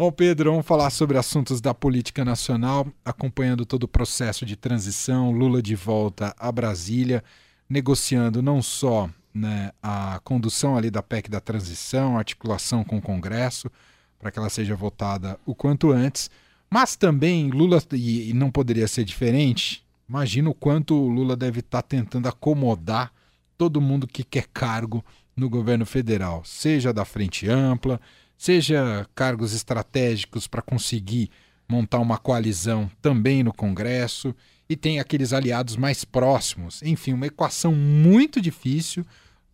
Bom, Pedro, vamos falar sobre assuntos da política nacional, acompanhando todo o processo de transição, Lula de volta a Brasília, negociando não só né, a condução ali da PEC da transição, articulação com o Congresso, para que ela seja votada o quanto antes, mas também Lula, e, não poderia ser diferente, imagina o quanto o Lula deve estar tá tentando acomodar todo mundo que quer cargo no governo federal, seja da frente ampla, seja cargos estratégicos para conseguir montar uma coalizão também no Congresso e tem aqueles aliados mais próximos. Enfim, uma equação muito difícil.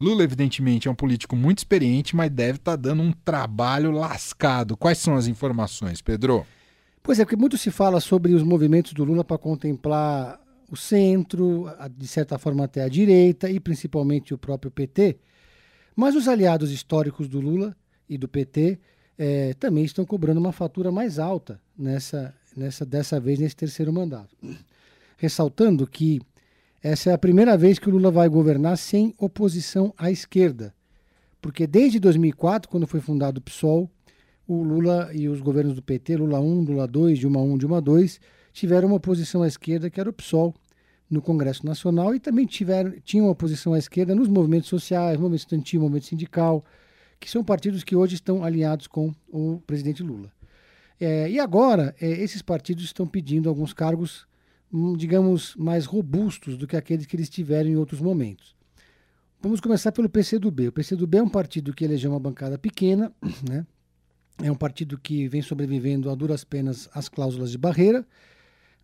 Lula, evidentemente, é um político muito experiente, mas deve estar tá dando um trabalho lascado. Quais são as informações, Pedro? Pois é, porque muito se fala sobre os movimentos do Lula para contemplar o centro, de certa forma até a direita e principalmente o próprio PT. Mas os aliados históricos do Lula e do PT é, também estão cobrando uma fatura mais alta nessa, nessa, dessa vez nesse terceiro mandato. Ressaltando que essa é a primeira vez que o Lula vai governar sem oposição à esquerda. Porque desde 2004, quando foi fundado o PSOL, o Lula e os governos do PT, Lula 1, Lula 2, Dilma 1, Dilma 2, tiveram uma oposição à esquerda, que era o PSOL, no Congresso Nacional, e também tiveram, tinham uma oposição à esquerda nos movimentos sociais, movimento estudantil, movimento sindical, que são partidos que hoje estão alinhados com o presidente Lula. É, e agora, é, esses partidos estão pedindo alguns cargos, hum, digamos, mais robustos do que aqueles que eles tiveram em outros momentos. Vamos começar pelo PCdoB. O PCdoB é um partido que elegeu uma bancada pequena, né? é um partido que vem sobrevivendo a duras penas às cláusulas de barreira.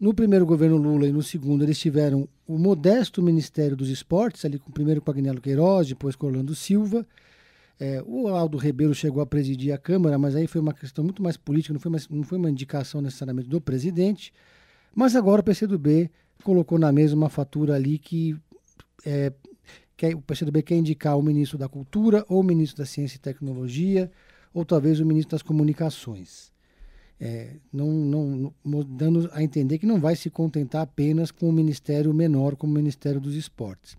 No primeiro governo Lula e no segundo, eles tiveram o modesto Ministério dos Esportes, ali com, primeiro com Agnello Queiroz, depois com Orlando Silva, é, o Aldo Rebelo chegou a presidir a Câmara, mas aí foi uma questão muito mais política, não foi, mais, não foi uma indicação necessariamente do presidente. Mas agora o PCdoB colocou na mesa uma fatura ali que, é, que o PCdoB quer indicar o ministro da Cultura, ou o ministro da Ciência e Tecnologia, ou talvez o ministro das Comunicações. É, não, não, dando a entender que não vai se contentar apenas com o ministério menor, como o Ministério dos Esportes.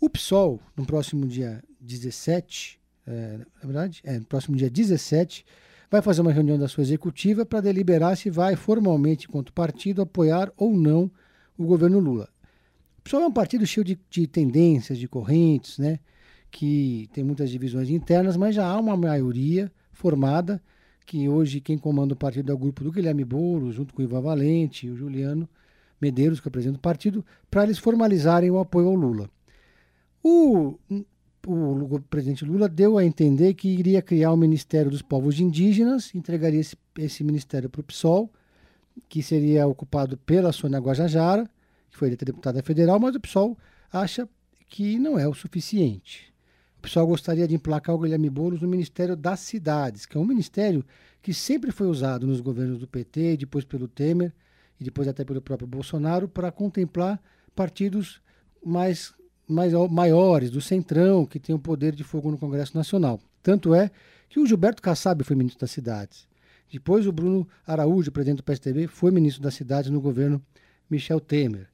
O PSOL, no próximo dia 17, é, é verdade? É, no próximo dia 17, vai fazer uma reunião da sua executiva para deliberar se vai formalmente, enquanto partido, apoiar ou não o governo Lula. O PSOL é um partido cheio de, de tendências, de correntes, né? que tem muitas divisões internas, mas já há uma maioria formada, que hoje quem comanda o partido é o grupo do Guilherme Boulos, junto com o Ivan Valente e o Juliano Medeiros, que apresenta o partido, para eles formalizarem o apoio ao Lula. O o presidente Lula deu a entender que iria criar o Ministério dos Povos Indígenas, entregaria esse, esse ministério para o PSOL, que seria ocupado pela Sônia Guajajara, que foi eleita deputada federal, mas o PSOL acha que não é o suficiente. O PSOL gostaria de emplacar o Guilherme Boulos no Ministério das Cidades, que é um ministério que sempre foi usado nos governos do PT, depois pelo Temer e depois até pelo próprio Bolsonaro, para contemplar partidos mais mais, maiores, do Centrão, que tem o poder de fogo no Congresso Nacional. Tanto é que o Gilberto Kassab foi ministro das cidades. Depois o Bruno Araújo, presidente do PSDB, foi ministro das cidades no governo Michel Temer.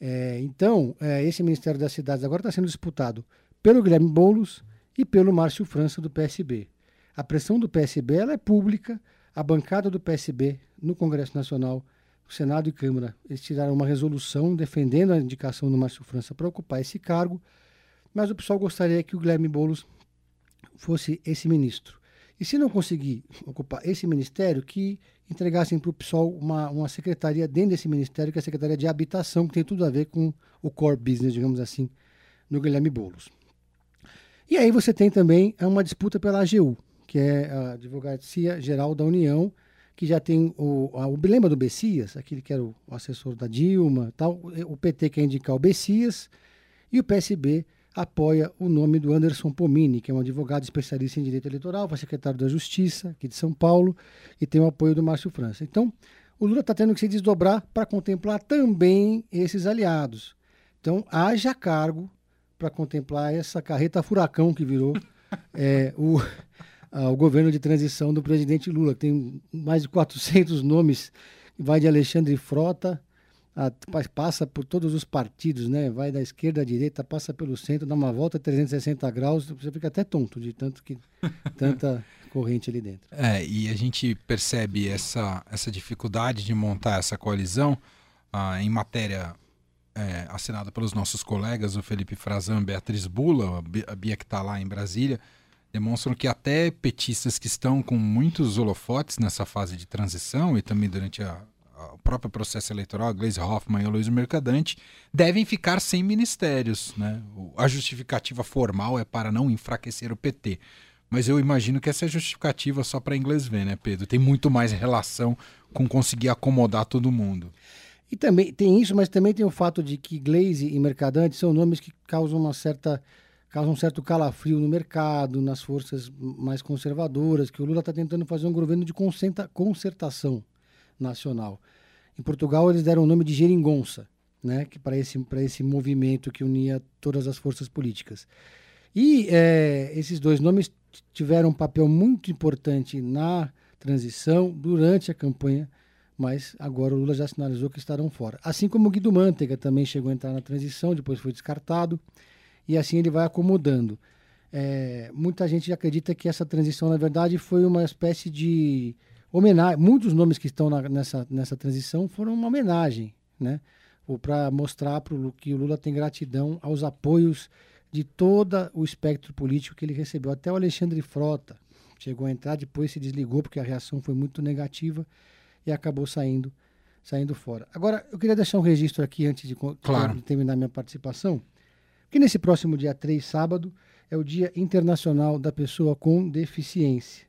É, então, é, esse Ministério das Cidades agora está sendo disputado pelo Guilherme Boulos e pelo Márcio França, do PSB. A pressão do PSB ela é pública, a bancada do PSB no Congresso Nacional Senado e Câmara eles tiraram uma resolução defendendo a indicação do Márcio França para ocupar esse cargo, mas o pessoal gostaria que o Guilherme Boulos fosse esse ministro. E se não conseguir ocupar esse ministério, que entregassem para o PSOL uma, uma secretaria dentro desse ministério, que é a Secretaria de Habitação, que tem tudo a ver com o core business, digamos assim, no Guilherme Boulos. E aí você tem também uma disputa pela AGU, que é a Advocacia Geral da União, que já tem o, o lembra do Bessias, aquele que era o assessor da Dilma, tal, o PT quer indicar o Bessias e o PSB apoia o nome do Anderson Pomini, que é um advogado especialista em direito eleitoral, foi secretário da Justiça aqui de São Paulo e tem o apoio do Márcio França. Então, o Lula está tendo que se desdobrar para contemplar também esses aliados. Então, haja cargo para contemplar essa carreta furacão que virou é, o, ao governo de transição do presidente Lula, que tem mais de 400 nomes, vai de Alexandre Frota, a, passa por todos os partidos, né? Vai da esquerda à direita, passa pelo centro, dá uma volta 360 graus, você fica até tonto de tanto que tanta corrente ali dentro. É, e a gente percebe essa, essa dificuldade de montar essa coalizão ah, em matéria é, assinada pelos nossos colegas, o Felipe Frazan, Beatriz Bula, a Bia que está lá em Brasília, demonstram que até petistas que estão com muitos holofotes nessa fase de transição e também durante a, a, o próprio processo eleitoral, Gleisi Hoffmann e Luiz Mercadante, devem ficar sem ministérios. Né? A justificativa formal é para não enfraquecer o PT. Mas eu imagino que essa é justificativa só para inglês ver, né, Pedro? Tem muito mais relação com conseguir acomodar todo mundo. E também tem isso, mas também tem o fato de que Glaze e Mercadante são nomes que causam uma certa causam um certo calafrio no mercado, nas forças mais conservadoras, que o Lula está tentando fazer um governo de concertação nacional. Em Portugal eles deram o nome de geringonça, né, que para esse esse movimento que unia todas as forças políticas. E é, esses dois nomes tiveram um papel muito importante na transição durante a campanha, mas agora o Lula já sinalizou que estarão fora. Assim como o Guido Mantega também chegou a entrar na transição, depois foi descartado, e assim ele vai acomodando. É, muita gente acredita que essa transição, na verdade, foi uma espécie de homenagem. Muitos nomes que estão na, nessa, nessa transição foram uma homenagem, né? Ou para mostrar para o que o Lula tem gratidão aos apoios de todo o espectro político que ele recebeu. Até o Alexandre Frota chegou a entrar, depois se desligou porque a reação foi muito negativa e acabou saindo saindo fora. Agora, eu queria deixar um registro aqui antes de, claro. de terminar minha participação, que nesse próximo dia 3, sábado, é o Dia Internacional da Pessoa com Deficiência.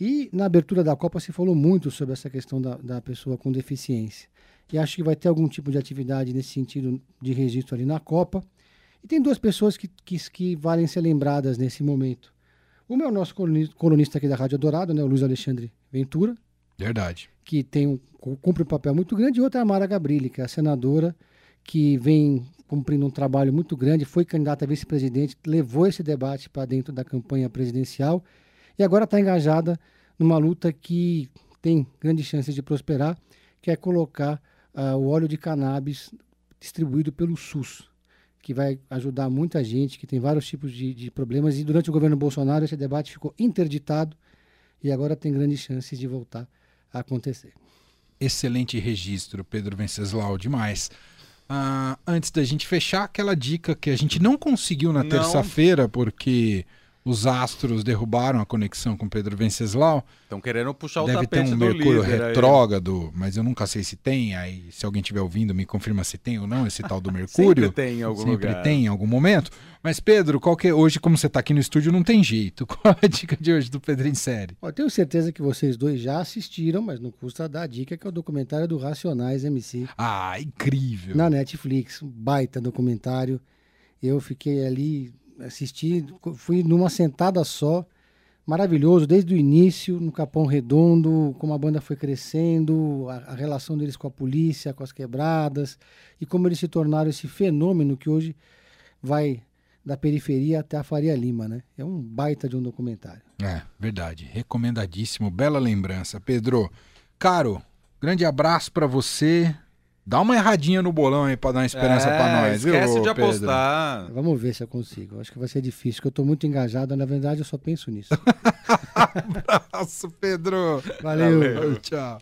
E na abertura da Copa se falou muito sobre essa questão da, da pessoa com deficiência. E acho que vai ter algum tipo de atividade nesse sentido de registro ali na Copa. E tem duas pessoas que, que, que valem ser lembradas nesse momento. Uma é o nosso colunista aqui da Rádio Dourado, né, o Luiz Alexandre Ventura. Verdade. Que tem um, cumpre um papel muito grande. E outra é a Mara Gabrilli, que é a senadora que vem cumprindo um trabalho muito grande, foi candidata a vice-presidente, levou esse debate para dentro da campanha presidencial e agora está engajada numa luta que tem grandes chances de prosperar, que é colocar uh, o óleo de cannabis distribuído pelo SUS que vai ajudar muita gente que tem vários tipos de, de problemas. E durante o governo Bolsonaro esse debate ficou interditado e agora tem grandes chances de voltar a acontecer. Excelente registro, Pedro Venceslau, demais. Uh, antes da gente fechar, aquela dica que a gente não conseguiu na terça-feira, porque os astros derrubaram a conexão com Pedro Venceslau. Estão querendo puxar o Deve tapete ter um Mercúrio retrógrado, mas eu nunca sei se tem. Aí, se alguém estiver ouvindo, me confirma se tem ou não esse tal do Mercúrio. Sempre tem em algum Sempre lugar. tem em algum momento. Mas, Pedro, qual que é... hoje, como você está aqui no estúdio, não tem jeito. Qual é a dica de hoje do Pedro em série? Eu tenho certeza que vocês dois já assistiram, mas não custa dar a dica, que é o documentário do Racionais MC. Ah, incrível! Na Netflix, um baita documentário. Eu fiquei ali assisti, fui numa sentada só, maravilhoso, desde o início, no Capão Redondo, como a banda foi crescendo, a, a, relação deles com a polícia, com as quebradas, e como eles se tornaram esse fenômeno que hoje vai da periferia até a Faria Lima, né? É um baita de um documentário. É, verdade. Recomendadíssimo. Bela lembrança. Pedro, caro, grande abraço para você. Dá uma erradinha no bolão aí pra dar uma esperança é, pra nós, viu? Esquece de Pedro? apostar. Vamos ver se eu consigo. Acho que vai ser difícil, porque eu tô muito engajado. Na verdade, eu só penso nisso. Abraço, Pedro. Valeu. Valeu. Tchau.